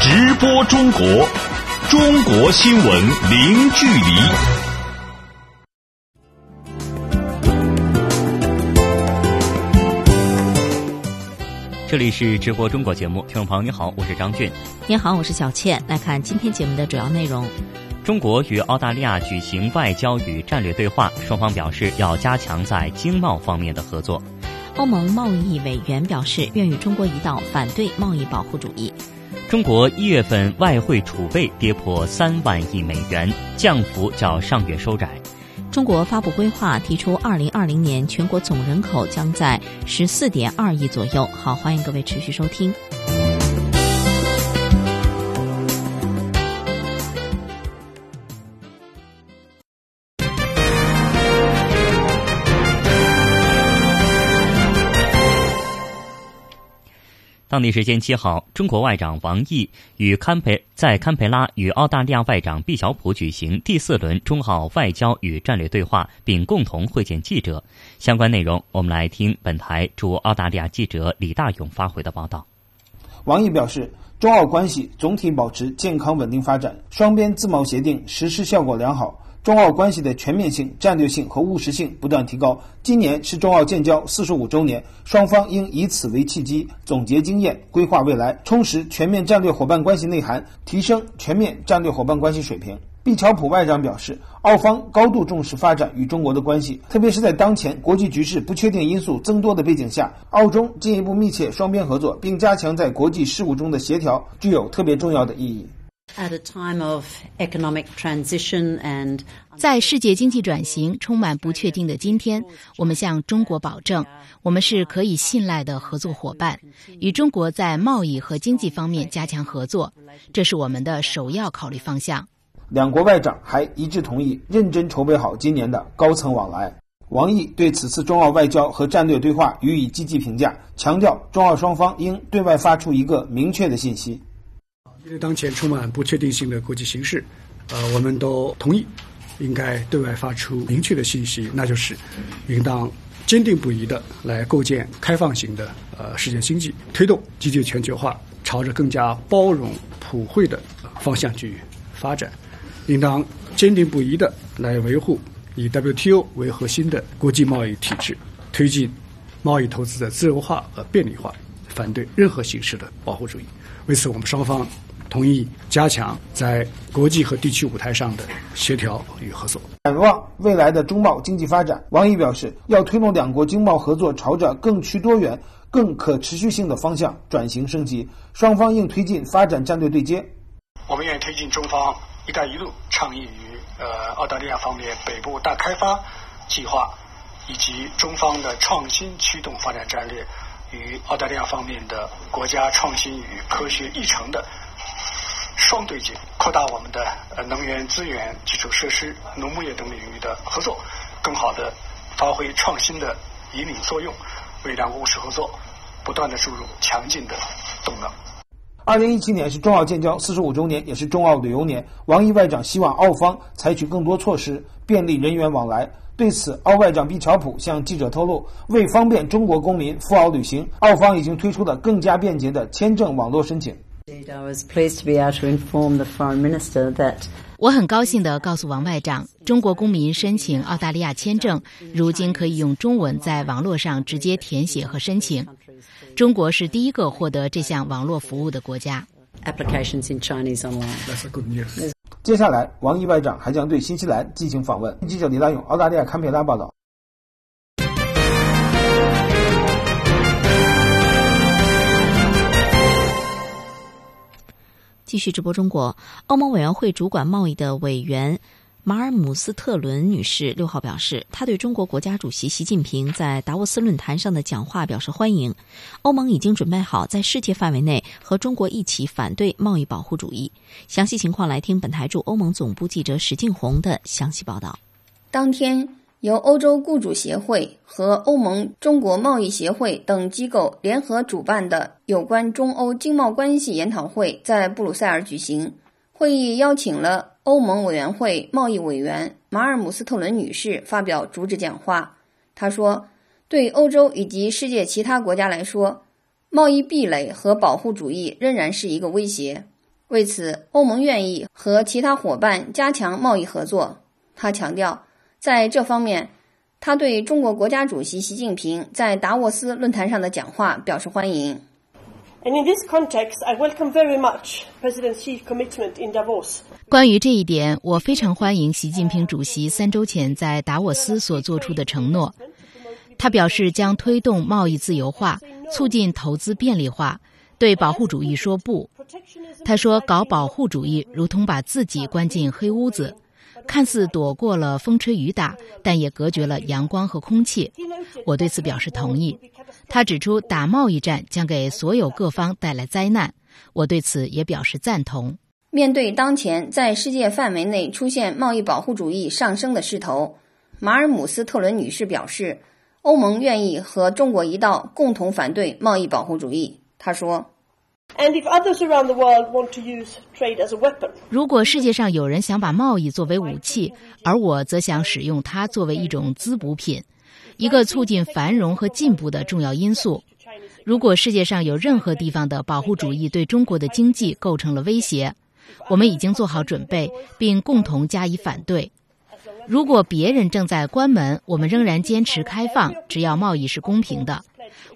直播中国，中国新闻零距离。这里是直播中国节目，听众朋友你好，我是张俊。你好，我是小倩。来看今天节目的主要内容：中国与澳大利亚举行外交与战略对话，双方表示要加强在经贸方面的合作。欧盟贸易委员表示愿与中国一道反对贸易保护主义。中国一月份外汇储备跌破三万亿美元，降幅较上月收窄。中国发布规划，提出二零二零年全国总人口将在十四点二亿左右。好，欢迎各位持续收听。当地时间七号，中国外长王毅与堪培在堪培拉与澳大利亚外长毕晓普举行第四轮中澳外交与战略对话，并共同会见记者。相关内容，我们来听本台驻澳大利亚记者李大勇发回的报道。王毅表示，中澳关系总体保持健康稳定发展，双边自贸协定实施效果良好。中澳关系的全面性、战略性和务实性不断提高。今年是中澳建交四十五周年，双方应以此为契机，总结经验，规划未来，充实全面战略伙伴关系内涵，提升全面战略伙伴关系水平。毕乔普外长表示，澳方高度重视发展与中国的关系，特别是在当前国际局势不确定因素增多的背景下，澳中进一步密切双边合作，并加强在国际事务中的协调，具有特别重要的意义。在世界经济转型充满不确定的今天，我们向中国保证，我们是可以信赖的合作伙伴，与中国在贸易和经济方面加强合作，这是我们的首要考虑方向。两国外长还一致同意认真筹备好今年的高层往来。王毅对此次中澳外交和战略对话予以积极评价，强调中澳双方应对外发出一个明确的信息。面对当前充满不确定性的国际形势，呃，我们都同意应该对外发出明确的信息，那就是应当坚定不移的来构建开放型的呃世界经济，推动积极全球化朝着更加包容普惠的方向去发展，应当坚定不移的来维护以 WTO 为核心的国际贸易体制，推进贸易投资的自由化和便利化，反对任何形式的保护主义。为此，我们双方。同意加强在国际和地区舞台上的协调与合作。展望未来的中贸经济发展，王毅表示，要推动两国经贸合作朝着更趋多元、更可持续性的方向转型升级。双方应推进发展战略对接。我们愿意推进中方“一带一路”倡议与呃澳大利亚方面北部大开发计划，以及中方的创新驱动发展战略与澳大利亚方面的国家创新与科学议程的。双对接，扩大我们的呃能源资源、基础设施、农牧业等领域的合作，更好的发挥创新的引领作用，为两国务实合作不断的注入强劲的动能。二零一七年是中澳建交四十五周年，也是中澳旅游年。王毅外长希望澳方采取更多措施，便利人员往来。对此，澳外长毕乔普向记者透露，为方便中国公民赴澳旅行，澳方已经推出了更加便捷的签证网络申请。我很高兴地告诉王外长，中国公民申请澳大利亚签证，如今可以用中文在网络上直接填写和申请。中国是第一个获得这项网络服务的国家。接下来，王毅外长还将对新西兰进行访问。记者李大勇，澳大利亚堪培拉报道。继续直播中国，欧盟委员会主管贸易的委员马尔姆斯特伦女士六号表示，她对中国国家主席习近平在达沃斯论坛上的讲话表示欢迎。欧盟已经准备好在世界范围内和中国一起反对贸易保护主义。详细情况来听本台驻欧盟总部记者史静红的详细报道。当天。由欧洲雇主协会和欧盟中国贸易协会等机构联合主办的有关中欧经贸关系研讨会在布鲁塞尔举行。会议邀请了欧盟委员会贸易委员马尔姆斯特伦女士发表主旨讲话。她说：“对欧洲以及世界其他国家来说，贸易壁垒和保护主义仍然是一个威胁。为此，欧盟愿意和其他伙伴加强贸易合作。他强调，在这方面，他对中国国家主席习近平在达沃斯论坛上的讲话表示欢迎。关于这一点，我非常欢迎习近平主席三周前在达沃斯所做出的承诺。他表示将推动贸易自由化，促进投资便利化，对保护主义说不。他说：“搞保护主义如同把自己关进黑屋子，看似躲过了风吹雨打，但也隔绝了阳光和空气。”我对此表示同意。他指出，打贸易战将给所有各方带来灾难，我对此也表示赞同。面对当前在世界范围内出现贸易保护主义上升的势头，马尔姆斯特伦女士表示，欧盟愿意和中国一道共同反对贸易保护主义。她说。如果世界上有人想把贸易作为武器，而我则想使用它作为一种滋补品，一个促进繁荣和进步的重要因素。如果世界上有任何地方的保护主义对中国的经济构成了威胁，我们已经做好准备，并共同加以反对。如果别人正在关门，我们仍然坚持开放，只要贸易是公平的。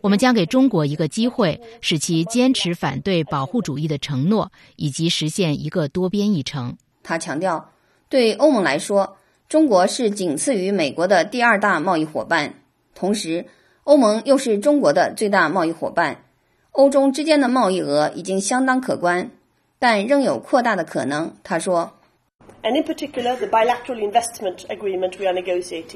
我们将给中国一个机会，使其坚持反对保护主义的承诺，以及实现一个多边议程。他强调，对欧盟来说，中国是仅次于美国的第二大贸易伙伴，同时，欧盟又是中国的最大贸易伙伴。欧中之间的贸易额已经相当可观，但仍有扩大的可能。他说。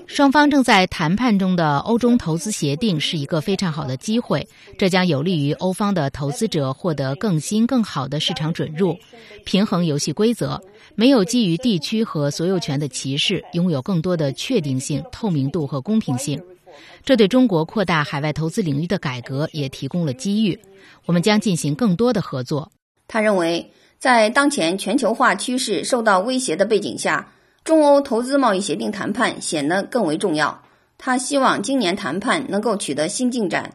双方正在谈判中的欧中投资协定是一个非常好的机会，这将有利于欧方的投资者获得更新更好的市场准入，平衡游戏规则，没有基于地区和所有权的歧视，拥有更多的确定性、透明度和公平性。这对中国扩大海外投资领域的改革也提供了机遇。我们将进行更多的合作。他认为。在当前全球化趋势受到威胁的背景下，中欧投资贸易协定谈判显得更为重要。他希望今年谈判能够取得新进展。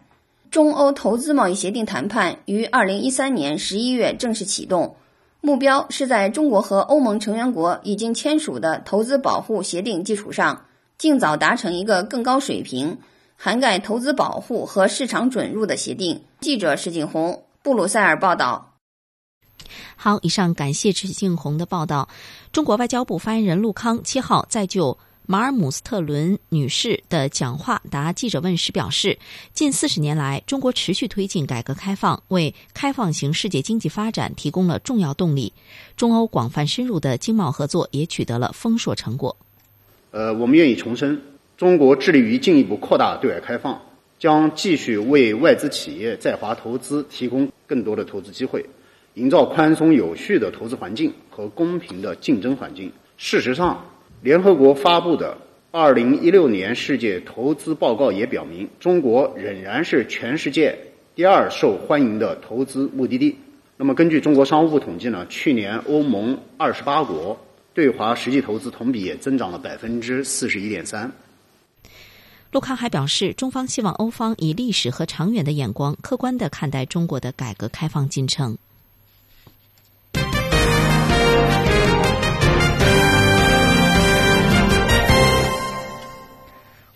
中欧投资贸易协定谈判于二零一三年十一月正式启动，目标是在中国和欧盟成员国已经签署的投资保护协定基础上，尽早达成一个更高水平、涵盖投资保护和市场准入的协定。记者石景红，布鲁塞尔报道。好，以上感谢池静红的报道。中国外交部发言人陆康七号在就马尔姆斯特伦女士的讲话答记者问时表示，近四十年来，中国持续推进改革开放，为开放型世界经济发展提供了重要动力。中欧广泛深入的经贸合作也取得了丰硕成果。呃，我们愿意重申，中国致力于进一步扩大对外开放，将继续为外资企业在华投资提供更多的投资机会。营造宽松有序的投资环境和公平的竞争环境。事实上，联合国发布的二零一六年世界投资报告也表明，中国仍然是全世界第二受欢迎的投资目的地。那么，根据中国商务部统计呢，去年欧盟二十八国对华实际投资同比也增长了百分之四十一点三。陆康还表示，中方希望欧方以历史和长远的眼光，客观的看待中国的改革开放进程。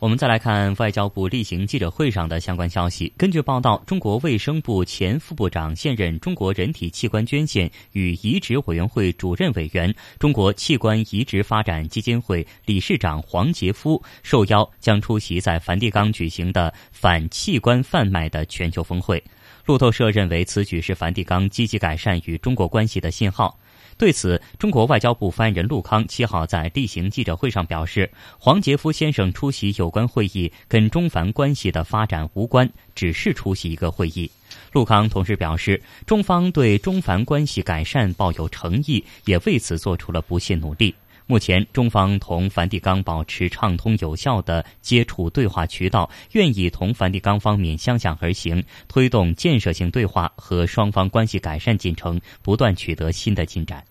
我们再来看外交部例行记者会上的相关消息。根据报道，中国卫生部前副部长、现任中国人体器官捐献与移植委员会主任委员、中国器官移植发展基金会理事长黄杰夫受邀将出席在梵蒂冈举行的反器官贩卖的全球峰会。路透社认为，此举是梵蒂冈积极改善与中国关系的信号。对此，中国外交部发言人陆康七号在例行记者会上表示，黄杰夫先生出席有关会议跟中梵关系的发展无关，只是出席一个会议。陆康同时表示，中方对中梵关系改善抱有诚意，也为此做出了不懈努力。目前，中方同梵蒂冈保持畅通有效的接触对话渠道，愿意同梵蒂冈方面相向而行，推动建设性对话和双方关系改善进程不断取得新的进展。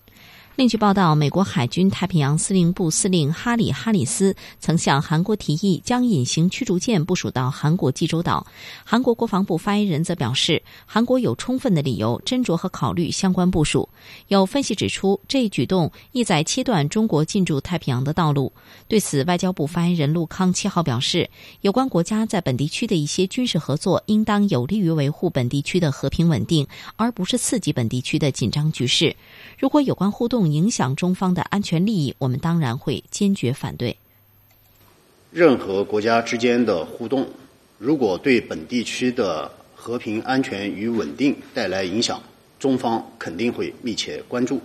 另据报道，美国海军太平洋司令部司令哈里·哈里斯曾向韩国提议将隐形驱逐舰部署到韩国济州岛。韩国国防部发言人则表示，韩国有充分的理由斟酌和考虑相关部署。有分析指出，这一举动意在切断中国进驻太平洋的道路。对此，外交部发言人陆康七号表示，有关国家在本地区的一些军事合作，应当有利于维护本地区的和平稳定，而不是刺激本地区的紧张局势。如果有关互动，影响中方的安全利益，我们当然会坚决反对。任何国家之间的互动，如果对本地区的和平、安全与稳定带来影响，中方肯定会密切关注。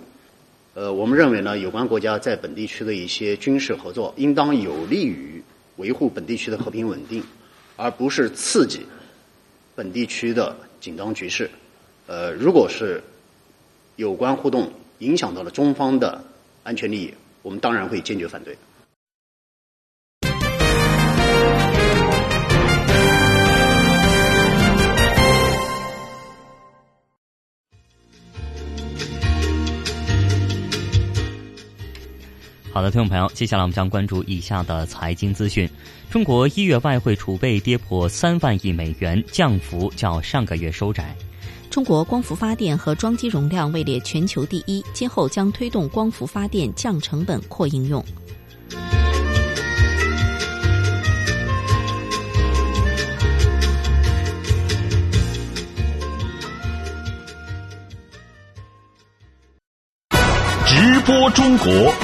呃，我们认为呢，有关国家在本地区的一些军事合作，应当有利于维护本地区的和平稳定，而不是刺激本地区的紧张局势。呃，如果是有关互动，影响到了中方的安全利益，我们当然会坚决反对。好的，听众朋友，接下来我们将关注以下的财经资讯：中国一月外汇储备跌破三万亿美元，降幅较上个月收窄。中国光伏发电和装机容量位列全球第一，今后将推动光伏发电降成本、扩应用。直播中国，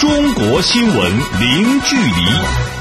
中国新闻零距离。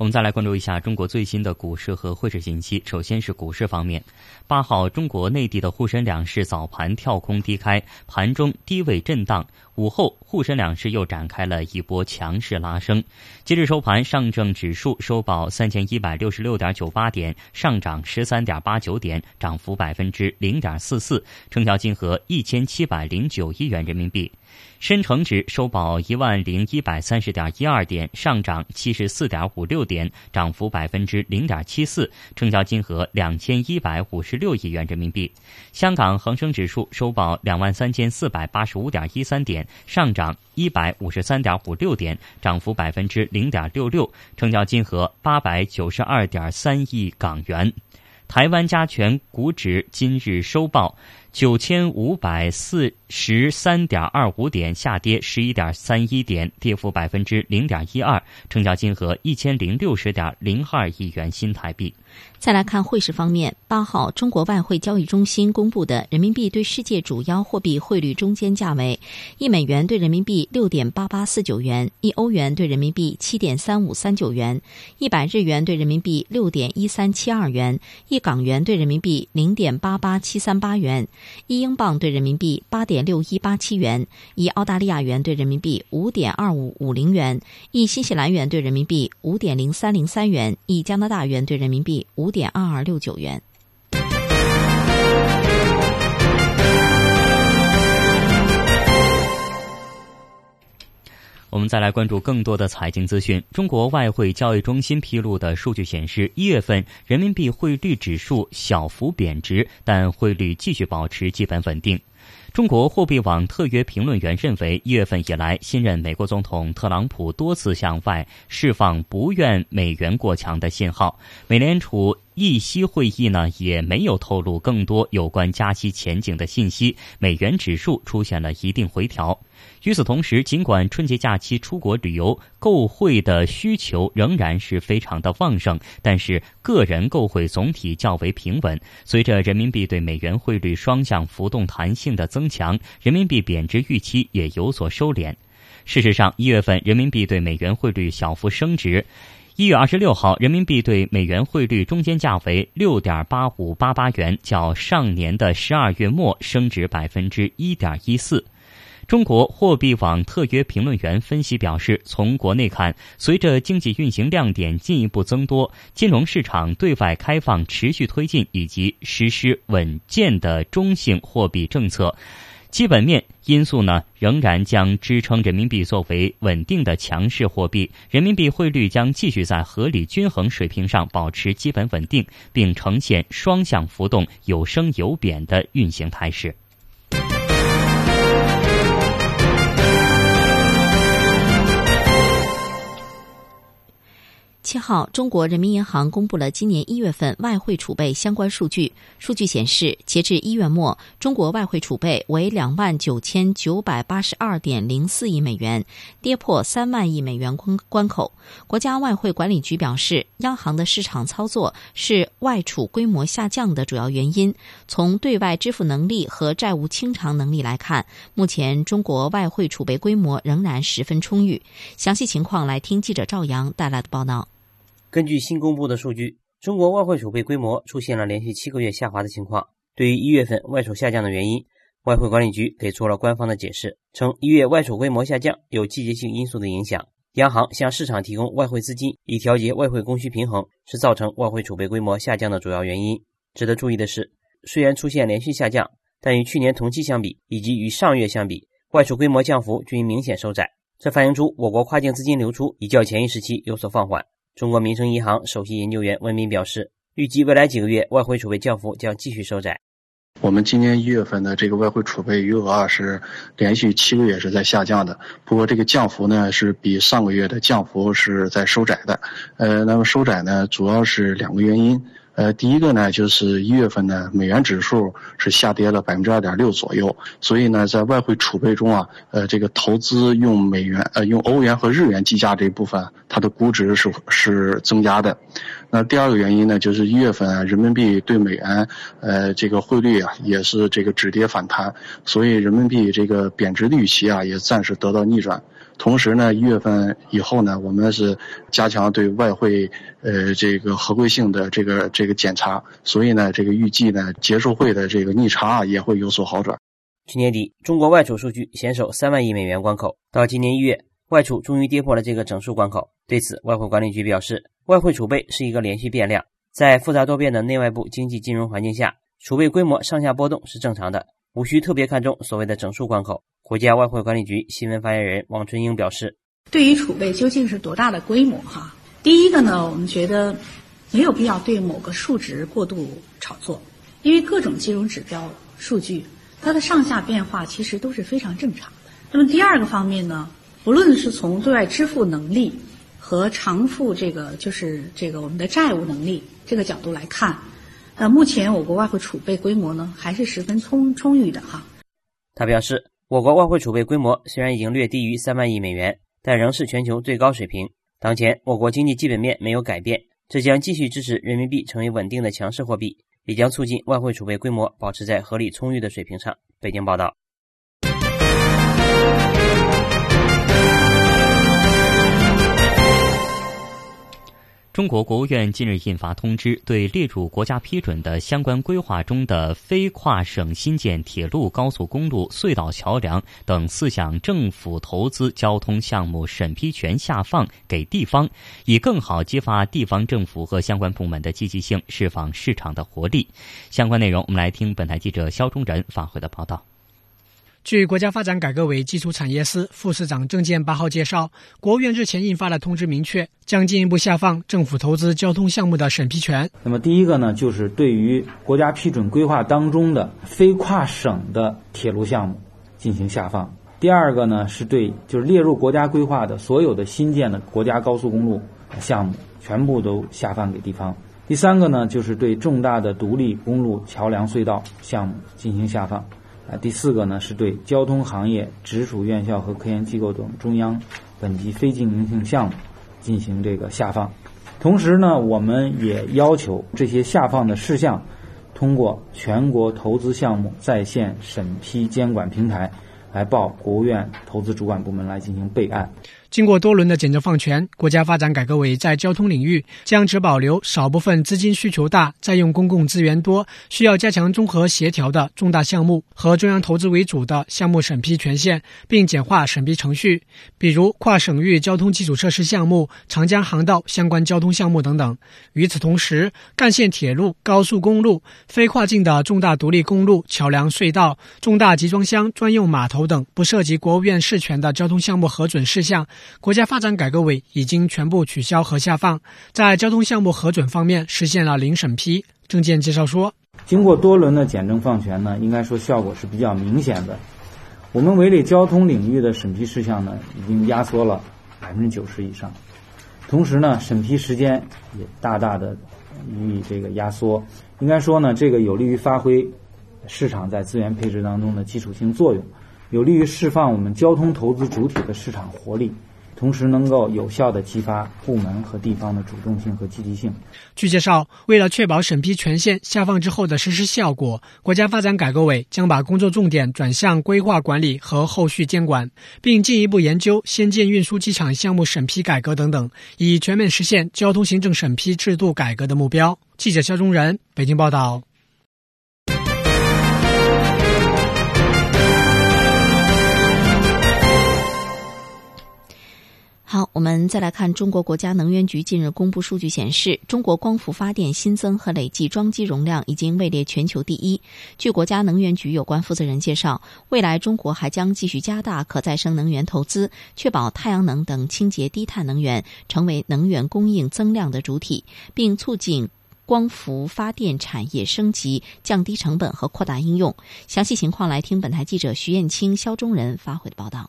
我们再来关注一下中国最新的股市和汇市信息。首先是股市方面，八号中国内地的沪深两市早盘跳空低开，盘中低位震荡。午后，沪深两市又展开了一波强势拉升。截至收盘，上证指数收报三千一百六十六点九八点，上涨十三点八九点，涨幅百分之零点四四，成交金额一千七百零九亿元人民币。深成指收报一万零一百三十点一二点，上涨七十四点五六点，涨幅百分之零点七四，成交金额两千一百五十六亿元人民币。香港恒生指数收报两万三千四百八十五点一三点。上涨一百五十三点五六点，涨幅百分之零点六六，成交金额八百九十二点三亿港元。台湾加权股指今日收报九千五百四十三点二五点，下跌十一点三一点，跌幅百分之零点一二，成交金额一千零六十点零二亿元新台币。再来看汇市方面，八号中国外汇交易中心公布的人民币对世界主要货币汇率中间价为：一美元对人民币六点八八四九元，一欧元对人民币七点三五三九元，一百日元对人民币六点一三七二元，一港元对人民币零点八八七三八元，一英镑对人民币八点六一八七元，一澳大利亚元对人民币五点二五五零元，一新西兰元对人民币五点零三零三元，一加拿大元对人民币五。五点二二六九元。我们再来关注更多的财经资讯。中国外汇交易中心披露的数据显示，一月份人民币汇率指数小幅贬值，但汇率继续保持基本稳定。中国货币网特约评论员认为，一月份以来，新任美国总统特朗普多次向外释放不愿美元过强的信号。美联储议息会议呢，也没有透露更多有关加息前景的信息。美元指数出现了一定回调。与此同时，尽管春节假期出国旅游购汇的需求仍然是非常的旺盛，但是个人购汇总体较为平稳。随着人民币对美元汇率双向浮动弹性的增强，人民币贬值预期也有所收敛。事实上，一月份人民币对美元汇率小幅升值。一月二十六号，人民币对美元汇率中间价为六点八五八八元，较上年的十二月末升值百分之一点一四。中国货币网特约评论员分析表示，从国内看，随着经济运行亮点进一步增多，金融市场对外开放持续推进，以及实施稳健的中性货币政策，基本面因素呢仍然将支撑人民币作为稳定的强势货币，人民币汇率将继续在合理均衡水平上保持基本稳定，并呈现双向浮动、有升有贬的运行态势。七号，中国人民银行公布了今年一月份外汇储备相关数据。数据显示，截至一月末，中国外汇储备为两万九千九百八十二点零四亿美元，跌破三万亿美元关关口。国家外汇管理局表示，央行的市场操作是外储规模下降的主要原因。从对外支付能力和债务清偿能力来看，目前中国外汇储备规模仍然十分充裕。详细情况，来听记者赵阳带来的报道。根据新公布的数据，中国外汇储备规模出现了连续七个月下滑的情况。对于一月份外储下降的原因，外汇管理局给出了官方的解释，称一月外储规模下降有季节性因素的影响，央行向市场提供外汇资金以调节外汇供需平衡，是造成外汇储备规模下降的主要原因。值得注意的是，虽然出现连续下降，但与去年同期相比，以及与上月相比，外储规模降幅均明显收窄，这反映出我国跨境资金流出已较前一时期有所放缓。中国民生银行首席研究员温彬表示，预计未来几个月外汇储备降幅将继续收窄。我们今年一月份的这个外汇储备余额啊是连续七个月是在下降的，不过这个降幅呢是比上个月的降幅是在收窄的。呃，那么收窄呢主要是两个原因。呃，第一个呢，就是一月份呢，美元指数是下跌了百分之二点六左右，所以呢，在外汇储备中啊，呃，这个投资用美元、呃用欧元和日元计价这一部分，它的估值是是增加的。那第二个原因呢，就是一月份啊，人民币对美元，呃，这个汇率啊，也是这个止跌反弹，所以人民币这个贬值的预期啊，也暂时得到逆转。同时呢，一月份以后呢，我们是加强对外汇呃这个合规性的这个这个检查，所以呢，这个预计呢，结束会的这个逆差也会有所好转。去年底，中国外储数据险守三万亿美元关口，到今年一月，外储终于跌破了这个整数关口。对此，外汇管理局表示，外汇储备是一个连续变量，在复杂多变的内外部经济金融环境下，储备规模上下波动是正常的，无需特别看重所谓的整数关口。国家外汇管理局新闻发言人王春英表示：“对于储备究竟是多大的规模？哈，第一个呢，我们觉得没有必要对某个数值过度炒作，因为各种金融指标数据它的上下变化其实都是非常正常的。那么第二个方面呢，不论是从对外支付能力和偿付这个就是这个我们的债务能力这个角度来看，呃，目前我国外汇储备规模呢还是十分充充裕的哈。”他表示。我国外汇储备规模虽然已经略低于三万亿美元，但仍是全球最高水平。当前我国经济基本面没有改变，这将继续支持人民币成为稳定的强势货币，也将促进外汇储备规模保持在合理充裕的水平上。北京报道。中国国务院近日印发通知，对列入国家批准的相关规划中的非跨省新建铁路、高速公路、隧道、桥梁等四项政府投资交通项目审批权下放给地方，以更好激发地方政府和相关部门的积极性，释放市场的活力。相关内容，我们来听本台记者肖忠仁发回的报道。据国家发展改革委基础产业司副司长郑建八号介绍，国务院日前印发的通知明确，将进一步下放政府投资交通项目的审批权。那么，第一个呢，就是对于国家批准规划当中的非跨省的铁路项目进行下放；第二个呢，是对就是列入国家规划的所有的新建的国家高速公路项目，全部都下放给地方；第三个呢，就是对重大的独立公路、桥梁、隧道项目进行下放。啊，第四个呢，是对交通行业直属院校和科研机构等中央本级非经营性项目进行这个下放。同时呢，我们也要求这些下放的事项通过全国投资项目在线审批监管平台来报国务院投资主管部门来进行备案。经过多轮的简政放权，国家发展改革委在交通领域将只保留少部分资金需求大、占用公共资源多、需要加强综合协调的重大项目和中央投资为主的项目审批权限，并简化审批程序，比如跨省域交通基础设施项目、长江航道相关交通项目等等。与此同时，干线铁路、高速公路、非跨境的重大独立公路、桥梁、隧道、重大集装箱专用码头等不涉及国务院事权的交通项目核准事项。国家发展改革委已经全部取消和下放，在交通项目核准方面实现了零审批。证件介绍说，经过多轮的简政放权呢，应该说效果是比较明显的。我们围内交通领域的审批事项呢，已经压缩了百分之九十以上，同时呢，审批时间也大大的予以这个压缩。应该说呢，这个有利于发挥市场在资源配置当中的基础性作用，有利于释放我们交通投资主体的市场活力。同时，能够有效的激发部门和地方的主动性和积极性。据介绍，为了确保审批权限下放之后的实施效果，国家发展改革委将把工作重点转向规划管理和后续监管，并进一步研究先进运输机场项目审批改革等等，以全面实现交通行政审批制度改革的目标。记者肖忠仁北京报道。好，我们再来看中国国家能源局近日公布数据显示，中国光伏发电新增和累计装机容量已经位列全球第一。据国家能源局有关负责人介绍，未来中国还将继续加大可再生能源投资，确保太阳能等清洁低碳能源成为能源供应增量的主体，并促进光伏发电产业升级、降低成本和扩大应用。详细情况来听本台记者徐艳青、肖中仁发回的报道。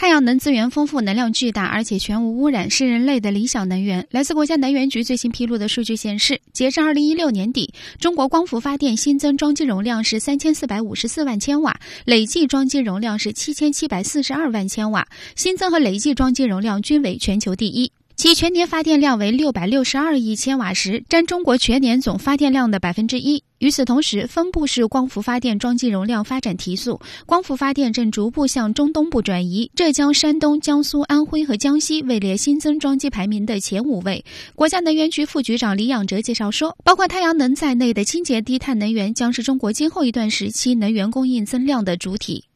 太阳能资源丰富，能量巨大，而且全无污染，是人类的理想能源。来自国家能源局最新披露的数据显示，截至二零一六年底，中国光伏发电新增装机容量是三千四百五十四万千瓦，累计装机容量是七千七百四十二万千瓦，新增和累计装机容量均为全球第一。其全年发电量为六百六十二亿千瓦时，占中国全年总发电量的百分之一。与此同时，分布式光伏发电装机容量发展提速，光伏发电正逐步向中东部转移。浙江、山东、江苏、安徽和江西位列新增装机排名的前五位。国家能源局副局长李仰哲介绍说，包括太阳能在内的清洁低碳能源将是中国今后一段时期能源供应增量的主体。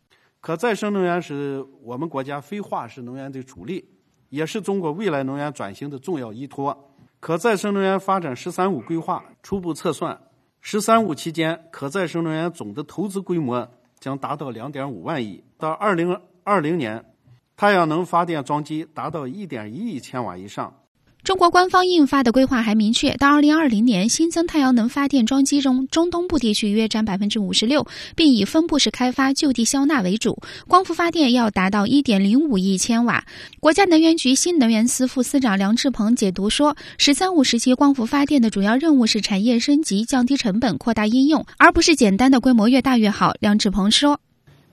可再生能源是我们国家非化石能源的主力。也是中国未来能源转型的重要依托。可再生能源发展“十三五”规划初步测算，“十三五”期间可再生能源总的投资规模将达到两点五万亿。到二零二零年，太阳能发电装机达到一点一亿千瓦以上。中国官方印发的规划还明确，到二零二零年新增太阳能发电装机中，中东部地区约占百分之五十六，并以分布式开发、就地消纳为主。光伏发电要达到一点零五亿千瓦。国家能源局新能源司副司长梁志鹏解读说：“十三五时期光伏发电的主要任务是产业升级、降低成本、扩大应用，而不是简单的规模越大越好。”梁志鹏说：“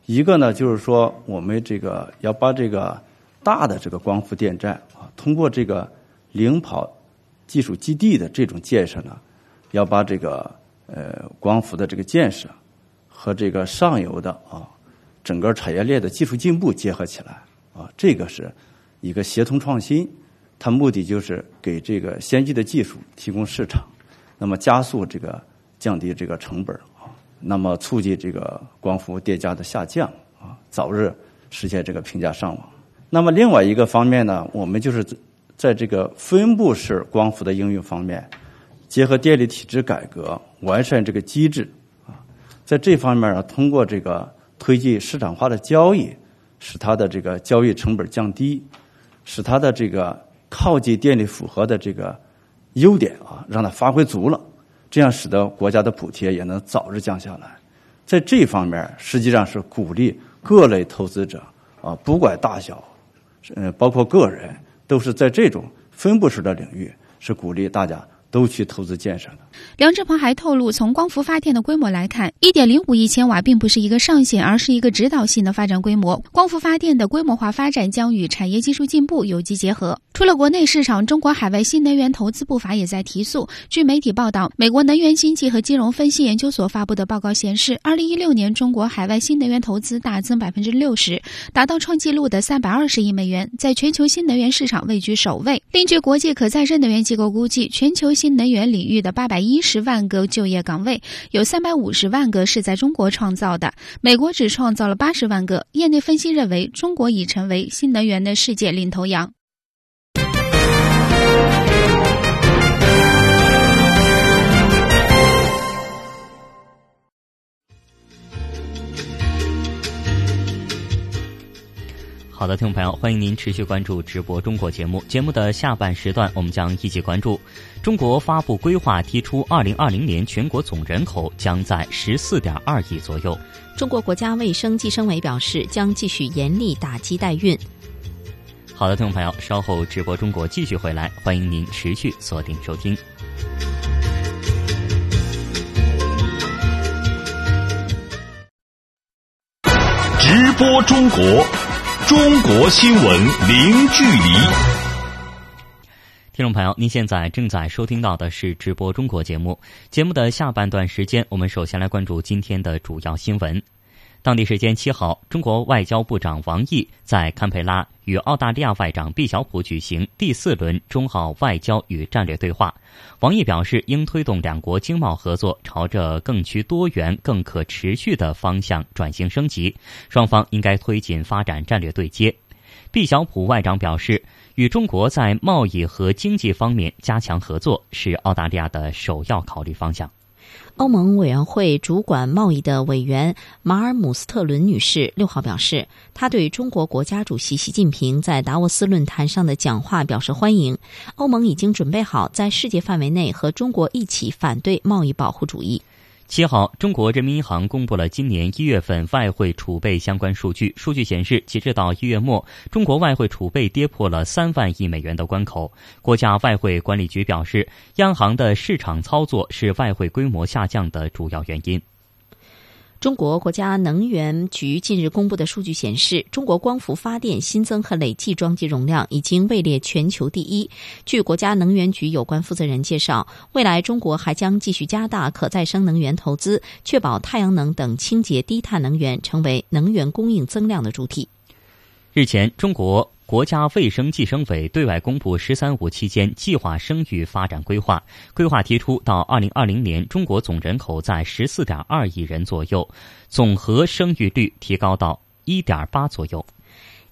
一个呢，就是说我们这个要把这个大的这个光伏电站啊，通过这个。”领跑技术基地的这种建设呢，要把这个呃光伏的这个建设和这个上游的啊整个产业链的技术进步结合起来啊，这个是一个协同创新，它目的就是给这个先进的技术提供市场，那么加速这个降低这个成本啊，那么促进这个光伏电价的下降啊，早日实现这个平价上网。那么另外一个方面呢，我们就是。在这个分布式光伏的应用方面，结合电力体制改革，完善这个机制啊，在这方面呢，通过这个推进市场化的交易，使它的这个交易成本降低，使它的这个靠近电力负荷的这个优点啊，让它发挥足了，这样使得国家的补贴也能早日降下来。在这方面，实际上是鼓励各类投资者啊，不管大小，呃，包括个人。都是在这种分布式的领域，是鼓励大家。都去投资建设的。梁志鹏还透露，从光伏发电的规模来看，一点零五亿千瓦并不是一个上限，而是一个指导性的发展规模。光伏发电的规模化发展将与产业技术进步有机结合。除了国内市场，中国海外新能源投资步伐也在提速。据媒体报道，美国能源经济和金融分析研究所发布的报告显示，二零一六年中国海外新能源投资大增百分之六十，达到创纪录的三百二十亿美元，在全球新能源市场位居首位。另据国际可再生能源机构估计，全球新能源领域的八百亿一十万个就业岗位，有三百五十万个是在中国创造的，美国只创造了八十万个。业内分析认为，中国已成为新能源的世界领头羊。好的，听众朋友，欢迎您持续关注直播中国节目。节目的下半时段，我们将一起关注中国发布规划，提出二零二零年全国总人口将在十四点二亿左右。中国国家卫生计生委表示，将继续严厉打击代孕。好的，听众朋友，稍后直播中国继续回来，欢迎您持续锁定收听。直播中国，中国新闻零距离。听众朋友，您现在正在收听到的是直播中国节目。节目的下半段时间，我们首先来关注今天的主要新闻。当地时间七号，中国外交部长王毅在堪培拉与澳大利亚外长毕晓普举行第四轮中澳外交与战略对话。王毅表示，应推动两国经贸合作朝着更趋多元、更可持续的方向转型升级，双方应该推进发展战略对接。毕晓普外长表示，与中国在贸易和经济方面加强合作是澳大利亚的首要考虑方向。欧盟委员会主管贸易的委员马尔姆斯特伦女士六号表示，她对中国国家主席习近平在达沃斯论坛上的讲话表示欢迎。欧盟已经准备好在世界范围内和中国一起反对贸易保护主义。七号，中国人民银行公布了今年一月份外汇储备相关数据。数据显示，截至到一月末，中国外汇储备跌破了三万亿美元的关口。国家外汇管理局表示，央行的市场操作是外汇规模下降的主要原因。中国国家能源局近日公布的数据显示，中国光伏发电新增和累计装机容量已经位列全球第一。据国家能源局有关负责人介绍，未来中国还将继续加大可再生能源投资，确保太阳能等清洁低碳能源成为能源供应增量的主体。日前，中国。国家卫生计生委对外公布“十三五”期间计划生育发展规划。规划提出，到二零二零年，中国总人口在十四点二亿人左右，总和生育率提高到一点八左右。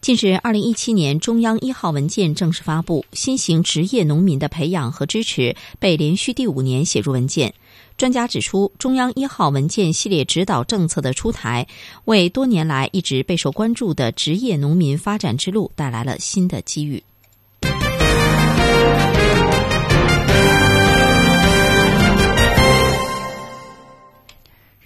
近日，二零一七年中央一号文件正式发布，新型职业农民的培养和支持被连续第五年写入文件。专家指出，中央一号文件系列指导政策的出台，为多年来一直备受关注的职业农民发展之路带来了新的机遇。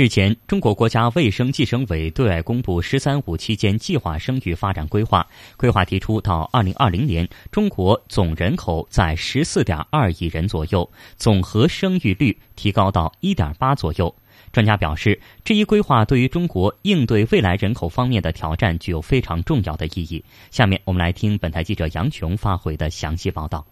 日前，中国国家卫生计生委对外公布“十三五”期间计划生育发展规划。规划提出，到二零二零年，中国总人口在十四点二亿人左右，总和生育率提高到一点八左右。专家表示，这一规划对于中国应对未来人口方面的挑战具有非常重要的意义。下面我们来听本台记者杨琼发回的详细报道。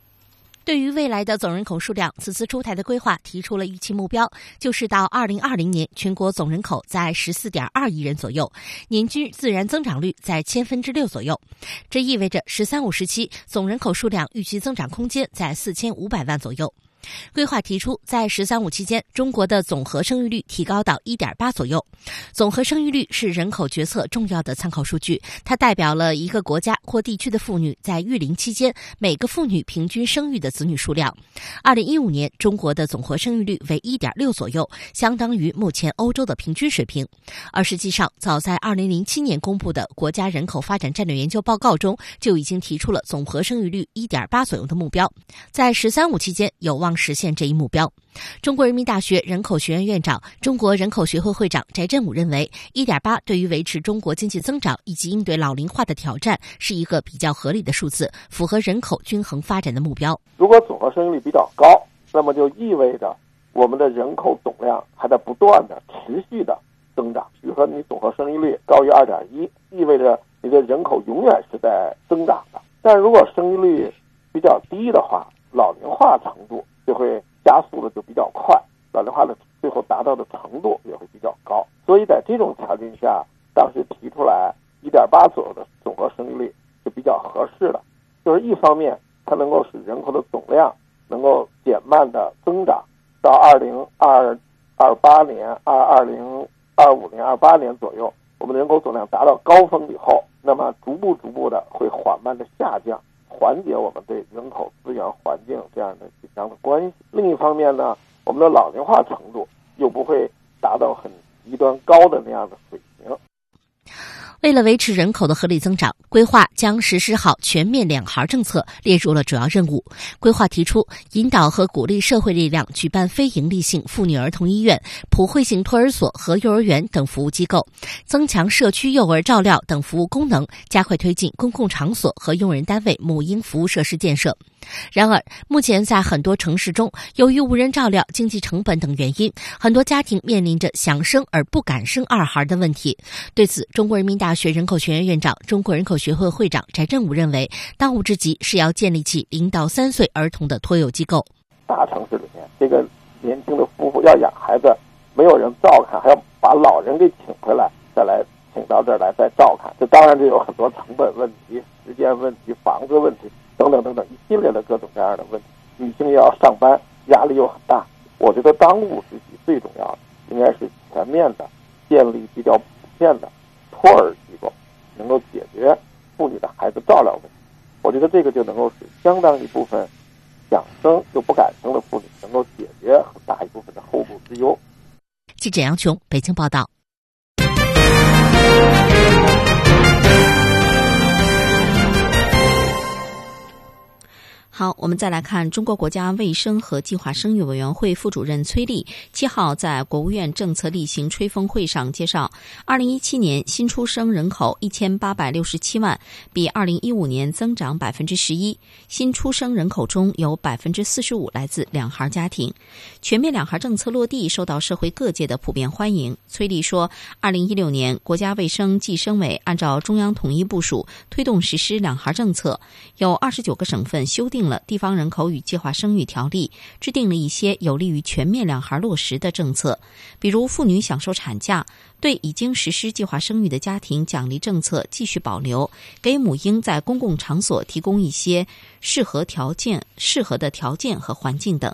对于未来的总人口数量，此次出台的规划提出了预期目标，就是到二零二零年，全国总人口在十四点二亿人左右，年均自然增长率在千分之六左右。这意味着“十三五”时期总人口数量预期增长空间在四千五百万左右。规划提出，在“十三五”期间，中国的总和生育率提高到一点八左右。总和生育率是人口决策重要的参考数据，它代表了一个国家或地区的妇女在育龄期间每个妇女平均生育的子女数量。二零一五年，中国的总和生育率为一点六左右，相当于目前欧洲的平均水平。而实际上，早在二零零七年公布的国家人口发展战略研究报告中，就已经提出了总和生育率一点八左右的目标。在“十三五”期间，有望。实现这一目标。中国人民大学人口学院院长、中国人口学会会长翟振武认为，一点八对于维持中国经济增长以及应对老龄化的挑战是一个比较合理的数字，符合人口均衡发展的目标。如果总和生育率比较高，那么就意味着我们的人口总量还在不断的持续的增长。比如说，你总和生育率高于二点一，意味着你的人口永远是在增长的。但如果生育率比较低的话，老龄化程度就会加速的就比较快，老龄化的最后达到的程度也会比较高，所以在这种条件下，当时提出来一点八左右的总和生育率是比较合适的。就是一方面，它能够使人口的总量能够减慢的增长，到二零二二八年、二二零二五年、二八年左右，我们人口总量达到高峰以后，那么逐步逐步的会缓慢的下降。缓解我们对人口资源环境这样的紧张的关系。另一方面呢，我们的老龄化程度又不会达到很极端高的那样的水平。为了维持人口的合理增长，规划将实施好全面两孩政策列入了主要任务。规划提出，引导和鼓励社会力量举办非营利性妇女儿童医院、普惠性托儿所和幼儿园等服务机构，增强社区幼儿照料等服务功能，加快推进公共场所和用人单位母婴服务设施建设。然而，目前在很多城市中，由于无人照料、经济成本等原因，很多家庭面临着想生而不敢生二孩的问题。对此，中国人民大大学人口学院院长、中国人口学会会长翟振武认为，当务之急是要建立起零到三岁儿童的托幼机构。大城市里面，这个年轻的夫妇要养孩子，没有人照看，还要把老人给请回来，再来请到这儿来再照看，这当然就有很多成本问题、时间问题、房子问题。等等等等一系列的各种各样的问题，女性要上班，压力又很大。我觉得当务之急最重要的应该是全面的建立比较普遍的托儿机构，能够解决妇女的孩子照料问题。我觉得这个就能够使相当一部分想生又不敢生的妇女能够解决很大一部分的后顾之忧。记者杨琼，北京报道。好，我们再来看中国国家卫生和计划生育委员会副主任崔丽七号在国务院政策例行吹风会上介绍，二零一七年新出生人口一千八百六十七万，比二零一五年增长百分之十一。新出生人口中有百分之四十五来自两孩家庭。全面两孩政策落地，受到社会各界的普遍欢迎。崔丽说，二零一六年国家卫生计生委按照中央统一部署，推动实施两孩政策，有二十九个省份修订。了地方人口与计划生育条例，制定了一些有利于全面两孩落实的政策，比如妇女享受产假，对已经实施计划生育的家庭奖励政策继续保留，给母婴在公共场所提供一些适合条件、适合的条件和环境等。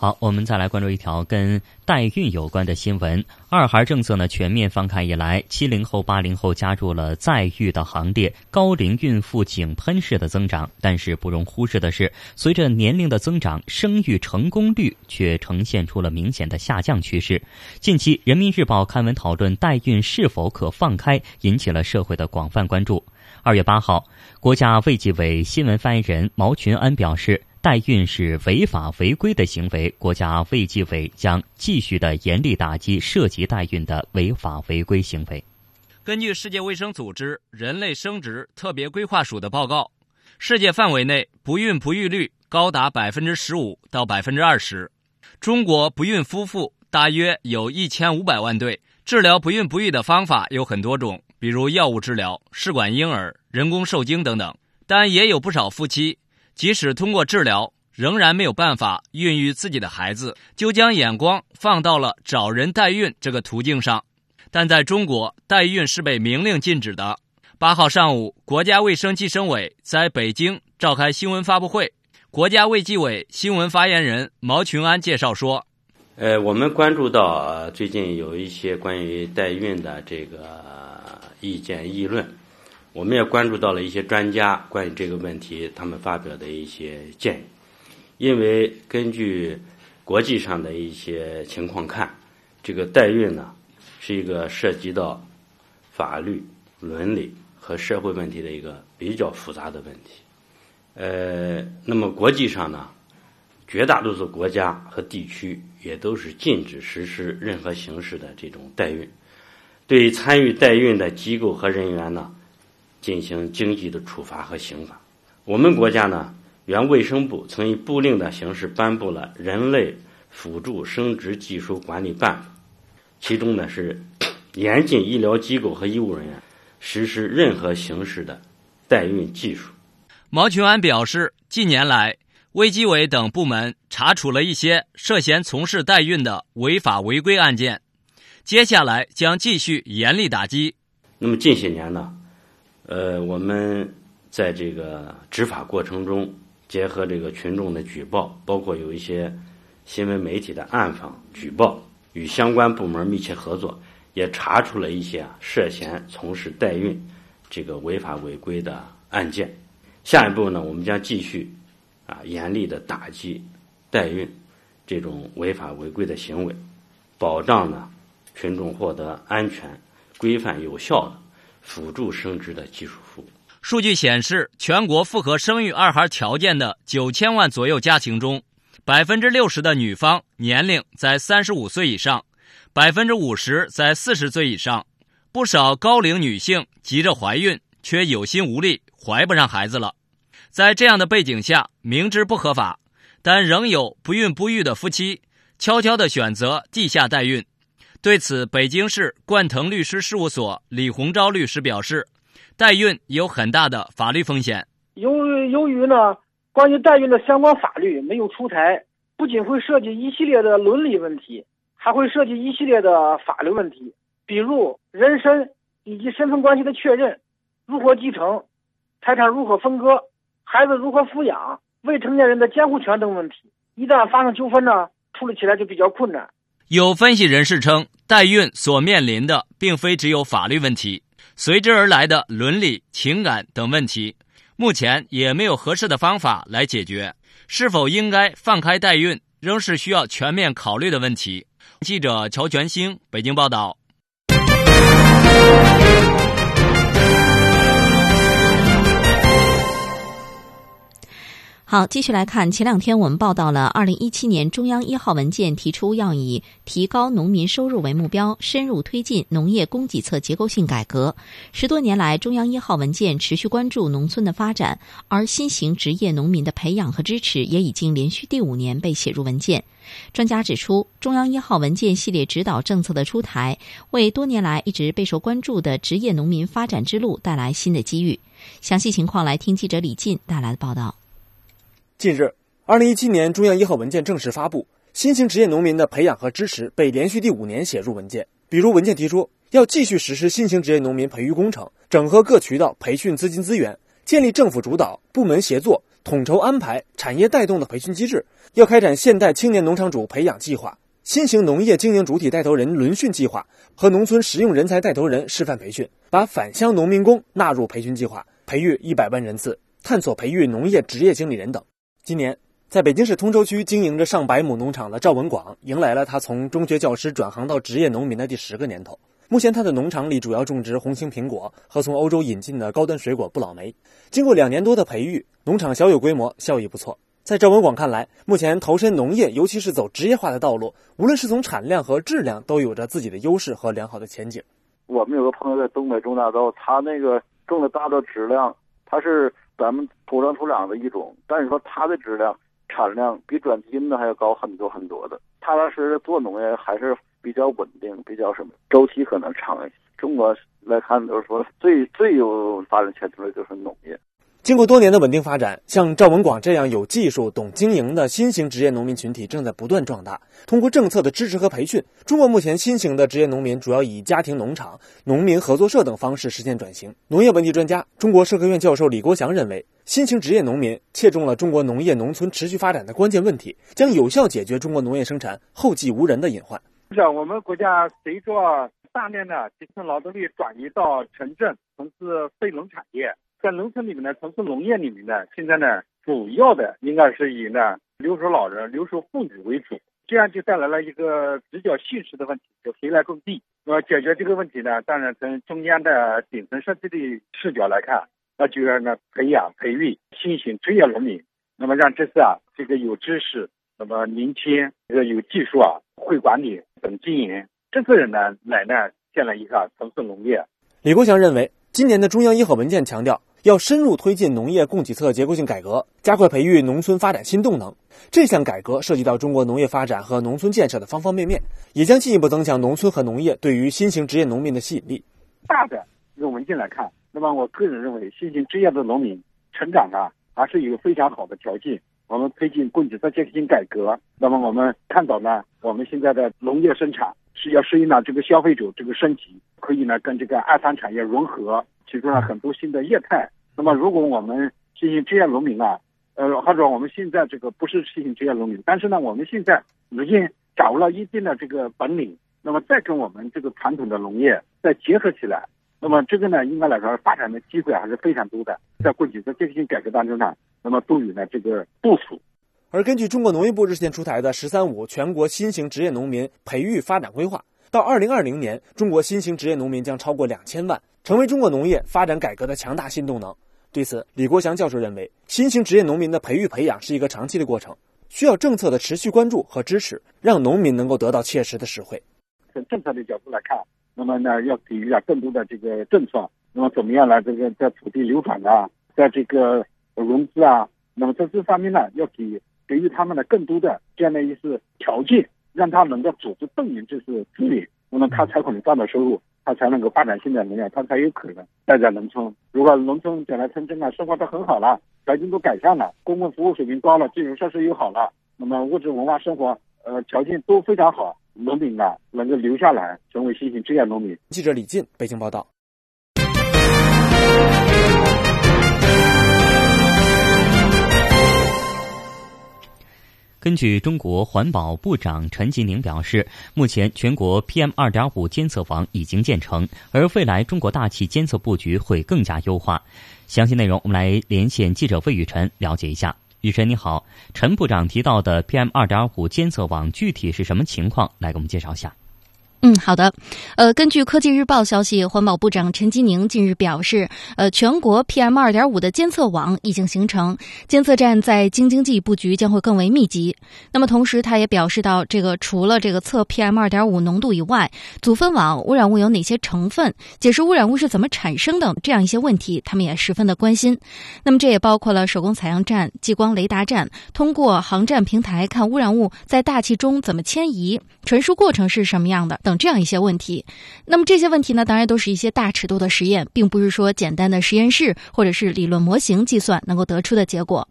好，我们再来关注一条跟代孕有关的新闻。二孩政策呢全面放开以来，七零后、八零后加入了在育的行列，高龄孕妇井喷式的增长。但是不容忽视的是，随着年龄的增长，生育成功率却呈现出了明显的下降趋势。近期，《人民日报》刊文讨论代孕是否可放开，引起了社会的广泛关注。二月八号，国家卫计委新闻发言人毛群安表示。代孕是违法违规的行为，国家卫计委将继续的严厉打击涉及代孕的违法违规行为。根据世界卫生组织人类生殖特别规划署的报告，世界范围内不孕不育率高达百分之十五到百分之二十。中国不孕夫妇大约有一千五百万对。治疗不孕不育的方法有很多种，比如药物治疗、试管婴儿、人工受精等等。但也有不少夫妻。即使通过治疗，仍然没有办法孕育自己的孩子，就将眼光放到了找人代孕这个途径上。但在中国，代孕是被明令禁止的。八号上午，国家卫生计生委在北京召开新闻发布会，国家卫计委新闻发言人毛群安介绍说：“呃，我们关注到最近有一些关于代孕的这个意见议论。”我们也关注到了一些专家关于这个问题，他们发表的一些建议。因为根据国际上的一些情况看，这个代孕呢是一个涉及到法律、伦理和社会问题的一个比较复杂的问题。呃，那么国际上呢，绝大多数国家和地区也都是禁止实施任何形式的这种代孕。对于参与代孕的机构和人员呢？进行经济的处罚和刑罚。我们国家呢，原卫生部曾以布令的形式颁布了《人类辅助生殖技术管理办法》，其中呢是 严禁医疗机构和医务人员实施任何形式的代孕技术。毛群安表示，近年来，卫计委等部门查处了一些涉嫌从事代孕的违法违规案件，接下来将继续严厉打击。那么近些年呢？呃，我们在这个执法过程中，结合这个群众的举报，包括有一些新闻媒体的暗访举报，与相关部门密切合作，也查出了一些涉嫌从事代孕这个违法违规的案件。下一步呢，我们将继续啊严厉的打击代孕这种违法违规的行为，保障呢群众获得安全、规范、有效的。辅助生殖的技术服务。数据显示，全国符合生育二孩条件的九千万左右家庭中，百分之六十的女方年龄在三十五岁以上，百分之五十在四十岁以上。不少高龄女性急着怀孕，却有心无力，怀不上孩子了。在这样的背景下，明知不合法，但仍有不孕不育的夫妻，悄悄地选择地下代孕。对此，北京市冠腾律师事务所李洪钊律师表示，代孕有很大的法律风险。由于由于呢，关于代孕的相关法律没有出台，不仅会涉及一系列的伦理问题，还会涉及一系列的法律问题。比如人身以及身份关系的确认，如何继承，财产如何分割，孩子如何抚养，未成年人的监护权等问题，一旦发生纠纷呢，处理起来就比较困难。有分析人士称，代孕所面临的并非只有法律问题，随之而来的伦理、情感等问题，目前也没有合适的方法来解决。是否应该放开代孕，仍是需要全面考虑的问题。记者乔全兴北京报道。好，继续来看，前两天我们报道了，二零一七年中央一号文件提出要以提高农民收入为目标，深入推进农业供给侧结构性改革。十多年来，中央一号文件持续关注农村的发展，而新型职业农民的培养和支持也已经连续第五年被写入文件。专家指出，中央一号文件系列指导政策的出台，为多年来一直备受关注的职业农民发展之路带来新的机遇。详细情况，来听记者李进带来的报道。近日，二零一七年中央一号文件正式发布，新型职业农民的培养和支持被连续第五年写入文件。比如，文件提出要继续实施新型职业农民培育工程，整合各渠道培训资金资源，建立政府主导、部门协作、统筹安排、产业带动的培训机制；要开展现代青年农场主培养计划、新型农业经营主体带头人轮训计划和农村实用人才带头人示范培训，把返乡农民工纳入培训计划，培育一百万人次，探索培育农业职业经理人等。今年，在北京市通州区经营着上百亩农场的赵文广，迎来了他从中学教师转行到职业农民的第十个年头。目前，他的农场里主要种植红心苹果和从欧洲引进的高端水果不老梅。经过两年多的培育，农场小有规模，效益不错。在赵文广看来，目前投身农业，尤其是走职业化的道路，无论是从产量和质量，都有着自己的优势和良好的前景。我们有个朋友在东北种大豆，他那个种的大豆质量，他是。咱们土生土长的一种，但是说它的质量、产量比转基因的还要高很多很多的。踏踏实实做农业还是比较稳定，比较什么周期可能长一些。中国来看，就是说最最有发展前途的就是农业。经过多年的稳定发展，像赵文广这样有技术、懂经营的新型职业农民群体正在不断壮大。通过政策的支持和培训，中国目前新型的职业农民主要以家庭农场、农民合作社等方式实现转型。农业问题专家、中国社科院教授李国祥认为，新型职业农民切中了中国农业农村持续发展的关键问题，将有效解决中国农业生产后继无人的隐患。是啊我们国家随着大量的基层劳动力转移到城镇从事非农产业。在农村里面呢，从事农业里面呢，现在呢，主要的应该是以呢留守老人、留守妇女为主，这样就带来了一个比较现实的问题，就谁来种地？那么解决这个问题呢，当然从中央的顶层设计的视角来看，那就要呢培养、培育新型职业农民，那么让这些啊这个有知识、那么年轻、这个有技术啊、会管理、懂经营这些人呢来呢建了一个城市农业。李国祥认为，今年的中央一号文件强调。要深入推进农业供给侧结构性改革，加快培育农村发展新动能。这项改革涉及到中国农业发展和农村建设的方方面面，也将进一步增强农村和农业对于新型职业农民的吸引力。大的用文件来看，那么我个人认为，新型职业的农民成长啊，还是有非常好的条件。我们推进供给侧结构性改革，那么我们看到呢，我们现在的农业生产是要适应了这个消费者这个升级，可以呢跟这个二三产业融合，提出了很多新的业态。那么，如果我们新型职业农民啊，呃，或者我们现在这个不是新型职业农民，但是呢，我们现在已经掌握了一定的这个本领，那么再跟我们这个传统的农业再结合起来，那么这个呢，应该来说发展的机会还是非常多的。在过去在这些改革当中呢，那么都有呢这个部署。而根据中国农业部日前出台的“十三五”全国新型职业农民培育发展规划，到二零二零年，中国新型职业农民将超过两千万，成为中国农业发展改革的强大新动能。对此，李国祥教授认为，新型职业农民的培育培养是一个长期的过程，需要政策的持续关注和支持，让农民能够得到切实的实惠。从政策的角度来看，那么呢，要给予啊更多的这个政策，那么怎么样来这个在土地流转啊，在这个融资啊，那么在这方面呢，要给给予他们的更多的这样的一些条件，让他能够组织动员这些资源，那么他才可能赚到收入。他才能够发展现在农业，他才有可能待在农村。如果农村将来城镇啊，生活都很好了，条件都改善了，公共服务水平高了，基础设施又好了，那么物质文化生活呃条件都非常好，农民啊能够留下来，成为新型职业农民。记者李进北京报道。根据中国环保部长陈吉宁表示，目前全国 PM 二点五监测网已经建成，而未来中国大气监测布局会更加优化。详细内容，我们来连线记者魏雨辰了解一下。雨辰你好，陈部长提到的 PM 二点五监测网具体是什么情况？来给我们介绍一下。嗯，好的。呃，根据科技日报消息，环保部长陈吉宁近日表示，呃，全国 PM 二点五的监测网已经形成，监测站在京津冀布局将会更为密集。那么，同时他也表示到，这个除了这个测 PM 二点五浓度以外，组分网污染物有哪些成分，解释污染物是怎么产生的这样一些问题，他们也十分的关心。那么，这也包括了手工采样站、激光雷达站，通过航站平台看污染物在大气中怎么迁移，传输过程是什么样的。等这样一些问题，那么这些问题呢，当然都是一些大尺度的实验，并不是说简单的实验室或者是理论模型计算能够得出的结果。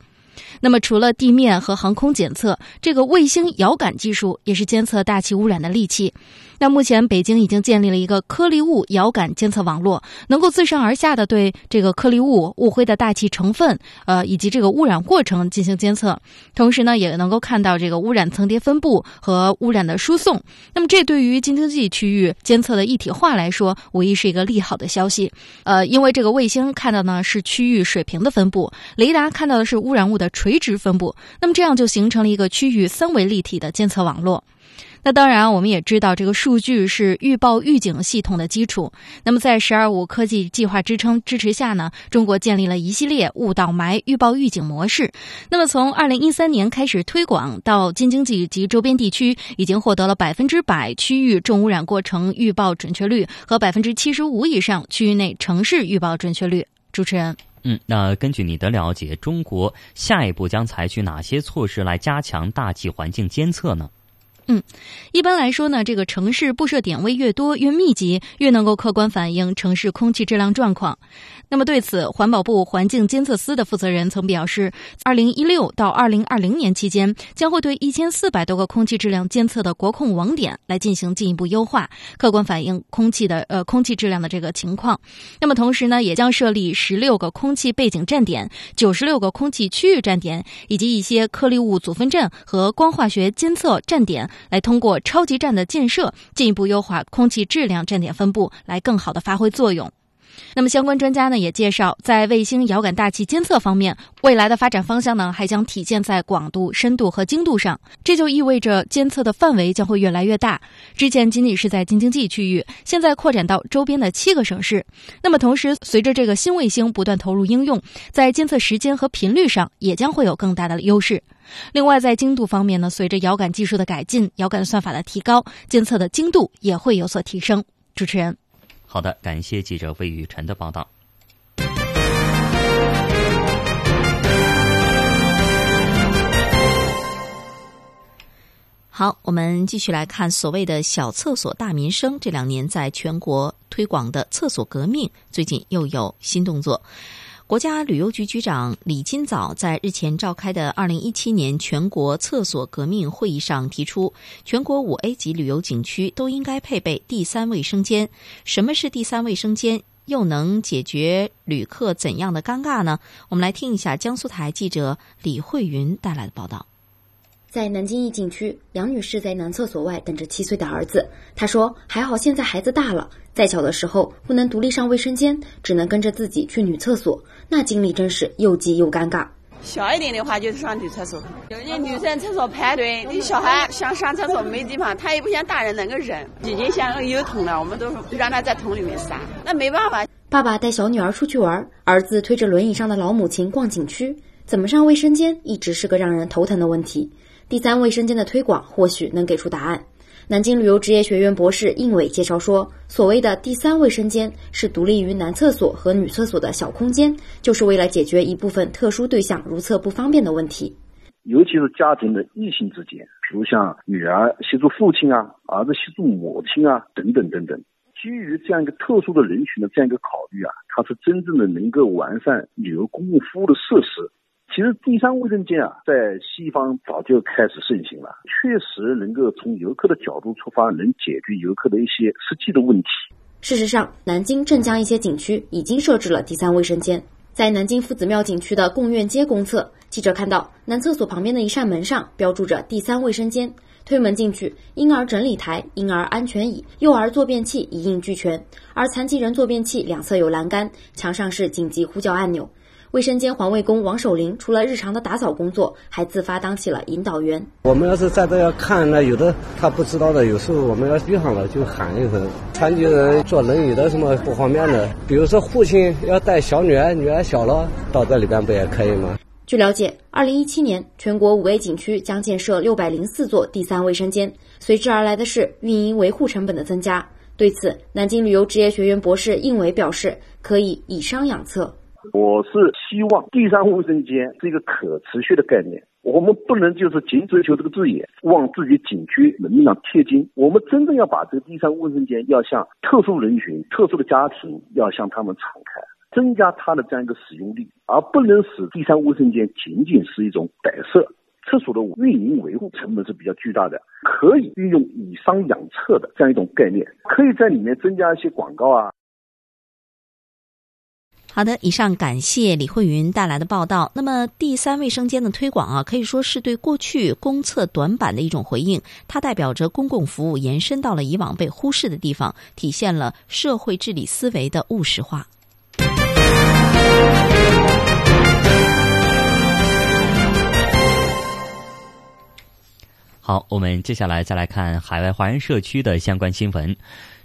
那么，除了地面和航空检测，这个卫星遥感技术也是监测大气污染的利器。那目前，北京已经建立了一个颗粒物遥感监测网络，能够自上而下的对这个颗粒物、雾灰的大气成分，呃，以及这个污染过程进行监测。同时呢，也能够看到这个污染层叠分布和污染的输送。那么，这对于京津冀区域监测的一体化来说，无疑是一个利好的消息。呃，因为这个卫星看到呢是区域水平的分布，雷达看到的是污染物的垂直分布。那么，这样就形成了一个区域三维立体的监测网络。那当然，我们也知道，这个数据是预报预警系统的基础。那么，在“十二五”科技计划支撑支持下呢，中国建立了一系列雾倒霾预报预警模式。那么，从二零一三年开始推广，到京津冀及周边地区，已经获得了百分之百区域重污染过程预报准确率和百分之七十五以上区域内城市预报准确率。主持人，嗯，那根据你的了解，中国下一步将采取哪些措施来加强大气环境监测呢？嗯，一般来说呢，这个城市布设点位越多、越密集，越能够客观反映城市空气质量状况。那么对此，环保部环境监测司的负责人曾表示，二零一六到二零二零年期间，将会对一千四百多个空气质量监测的国控网点来进行进一步优化，客观反映空气的呃空气质量的这个情况。那么同时呢，也将设立十六个空气背景站点、九十六个空气区域站点，以及一些颗粒物组分站和光化学监测站点。来通过超级站的建设，进一步优化空气质量站点分布，来更好的发挥作用。那么相关专家呢也介绍，在卫星遥感大气监测方面，未来的发展方向呢还将体现在广度、深度和精度上。这就意味着监测的范围将会越来越大。之前仅仅是在京津冀区域，现在扩展到周边的七个省市。那么同时，随着这个新卫星不断投入应用，在监测时间和频率上也将会有更大的优势。另外，在精度方面呢，随着遥感技术的改进，遥感算法的提高，监测的精度也会有所提升。主持人，好的，感谢记者魏雨辰的报道。好，我们继续来看所谓的小厕所大民生，这两年在全国推广的厕所革命，最近又有新动作。国家旅游局局长李金早在日前召开的二零一七年全国厕所革命会议上提出，全国五 A 级旅游景区都应该配备第三卫生间。什么是第三卫生间？又能解决旅客怎样的尴尬呢？我们来听一下江苏台记者李慧云带来的报道。在南京一景区，杨女士在男厕所外等着七岁的儿子。她说：“还好现在孩子大了，再小的时候不能独立上卫生间，只能跟着自己去女厕所，那经历真是又急又尴尬。”小一点的话就是上女厕所，有些女生厕所排队，你小孩想上厕所没地方，他也不像大人能够忍，已经像有桶了，我们都让他在桶里面撒，那没办法。爸爸带小女儿出去玩，儿子推着轮椅上的老母亲逛景区，怎么上卫生间一直是个让人头疼的问题。第三卫生间的推广或许能给出答案。南京旅游职业学院博士应伟介绍说，所谓的第三卫生间是独立于男厕所和女厕所的小空间，就是为了解决一部分特殊对象如厕不方便的问题。尤其是家庭的异性之间，比如像女儿协助父亲啊，儿子协助母亲啊，等等等等。基于这样一个特殊的人群的这样一个考虑啊，它是真正的能够完善旅游公共服务的设施。其实第三卫生间啊，在西方早就开始盛行了，确实能够从游客的角度出发，能解决游客的一些实际的问题。事实上，南京、镇江一些景区已经设置了第三卫生间。在南京夫子庙景区的贡院街公厕，记者看到男厕所旁边的一扇门上标注着“第三卫生间”。推门进去，婴儿整理台、婴儿安全椅、幼儿坐便器一应俱全，而残疾人坐便器两侧有栏杆，墙上是紧急呼叫按钮。卫生间环卫工王守林除了日常的打扫工作，还自发当起了引导员。我们要是在这要看，那有的他不知道的，有时候我们要遇上了就喊一声。残疾人坐轮椅的什么不方便的，比如说父亲要带小女儿，女儿小了，到这里边不也可以吗？据了解，二零一七年全国五 A 景区将建设六百零四座第三卫生间，随之而来的是运营维护成本的增加。对此，南京旅游职业学院博士应伟表示，可以以商养策。我是希望第三卫生间是一个可持续的概念，我们不能就是仅追求这个字眼，往自己景区门面上贴金。我们真正要把这个第三卫生间要向特殊人群、特殊的家庭，要向他们敞开，增加它的这样一个使用率，而不能使第三卫生间仅仅是一种摆设。厕所的运营维护成本是比较巨大的，可以运用以商养厕的这样一种概念，可以在里面增加一些广告啊。好的，以上感谢李慧云带来的报道。那么，第三卫生间的推广啊，可以说是对过去公厕短板的一种回应。它代表着公共服务延伸到了以往被忽视的地方，体现了社会治理思维的务实化。好，我们接下来再来看海外华人社区的相关新闻。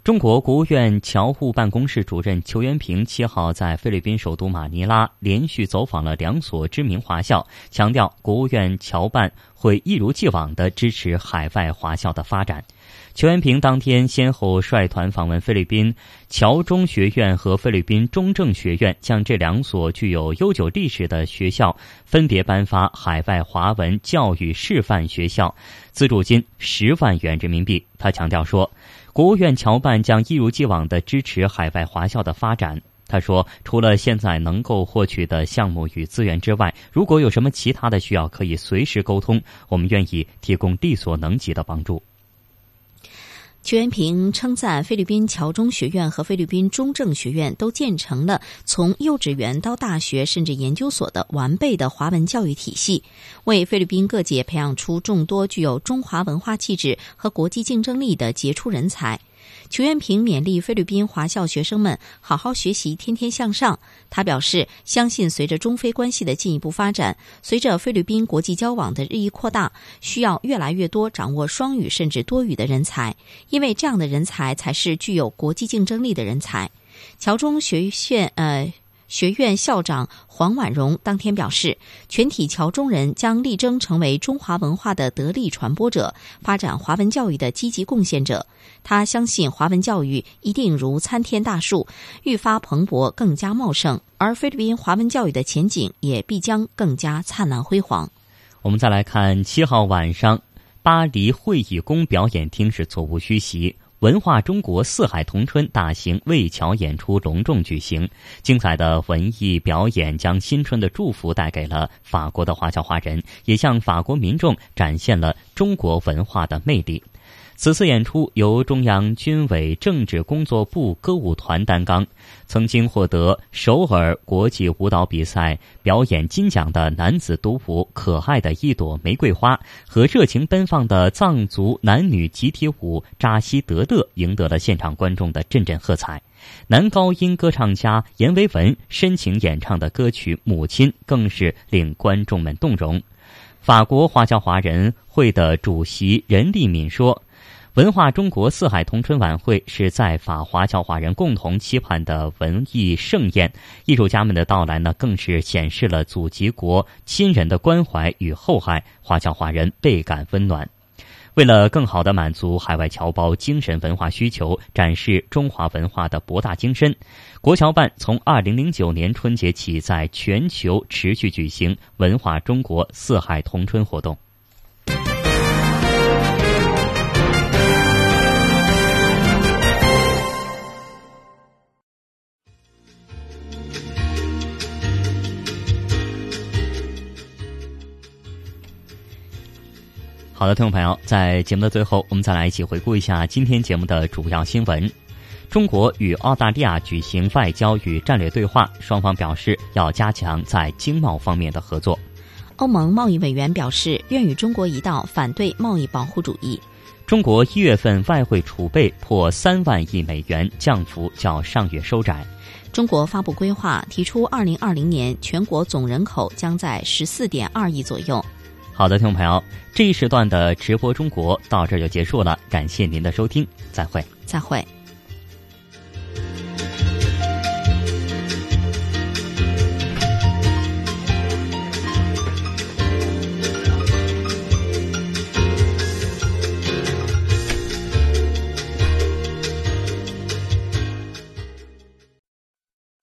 中国国务院侨务办公室主任裘元平七号在菲律宾首都马尼拉连续走访了两所知名华校，强调国务院侨办会一如既往的支持海外华校的发展。裘元平当天先后率团访问菲律宾侨中学院和菲律宾中正学院，向这两所具有悠久历史的学校分别颁发海外华文教育示范学校资助金十万元人民币。他强调说。国务院侨办将一如既往的支持海外华校的发展。他说：“除了现在能够获取的项目与资源之外，如果有什么其他的需要，可以随时沟通，我们愿意提供力所能及的帮助。”邱元平称赞菲律宾侨中学院和菲律宾中正学院都建成了从幼稚园到大学甚至研究所的完备的华文教育体系，为菲律宾各界培养出众多具有中华文化气质和国际竞争力的杰出人才。裘元平勉励菲律宾华校学生们好好学习，天天向上。他表示，相信随着中非关系的进一步发展，随着菲律宾国际交往的日益扩大，需要越来越多掌握双语甚至多语的人才，因为这样的人才才是具有国际竞争力的人才。侨中学院，呃。学院校长黄婉容当天表示，全体侨中人将力争成为中华文化的得力传播者，发展华文教育的积极贡献者。他相信华文教育一定如参天大树，愈发蓬勃，更加茂盛，而菲律宾华文教育的前景也必将更加灿烂辉煌。我们再来看七号晚上，巴黎会议宫表演厅是座无虚席。文化中国四海同春大型魏桥演出隆重举行，精彩的文艺表演将新春的祝福带给了法国的华侨华人，也向法国民众展现了中国文化的魅力。此次演出由中央军委政治工作部歌舞团担纲。曾经获得首尔国际舞蹈比赛表演金奖的男子独舞《可爱的一朵玫瑰花》和热情奔放的藏族男女集体舞《扎西德勒》赢得了现场观众的阵阵喝彩。男高音歌唱家阎维文深情演唱的歌曲《母亲》更是令观众们动容。法国华侨华人会的主席任立敏说。文化中国四海同春晚会是在法华侨华人共同期盼的文艺盛宴，艺术家们的到来呢，更是显示了祖籍国亲人的关怀与厚爱，华侨华人倍感温暖。为了更好地满足海外侨胞精神文化需求，展示中华文化的博大精深，国侨办从二零零九年春节起，在全球持续举行文化中国四海同春活动。好的，听众朋友，在节目的最后，我们再来一起回顾一下今天节目的主要新闻。中国与澳大利亚举行外交与战略对话，双方表示要加强在经贸方面的合作。欧盟贸易委员表示愿与中国一道反对贸易保护主义。中国一月份外汇储备破三万亿美元，降幅较上月收窄。中国发布规划，提出二零二零年全国总人口将在十四点二亿左右。好的，听众朋友，这一时段的直播中国到这就结束了，感谢您的收听，再会，再会。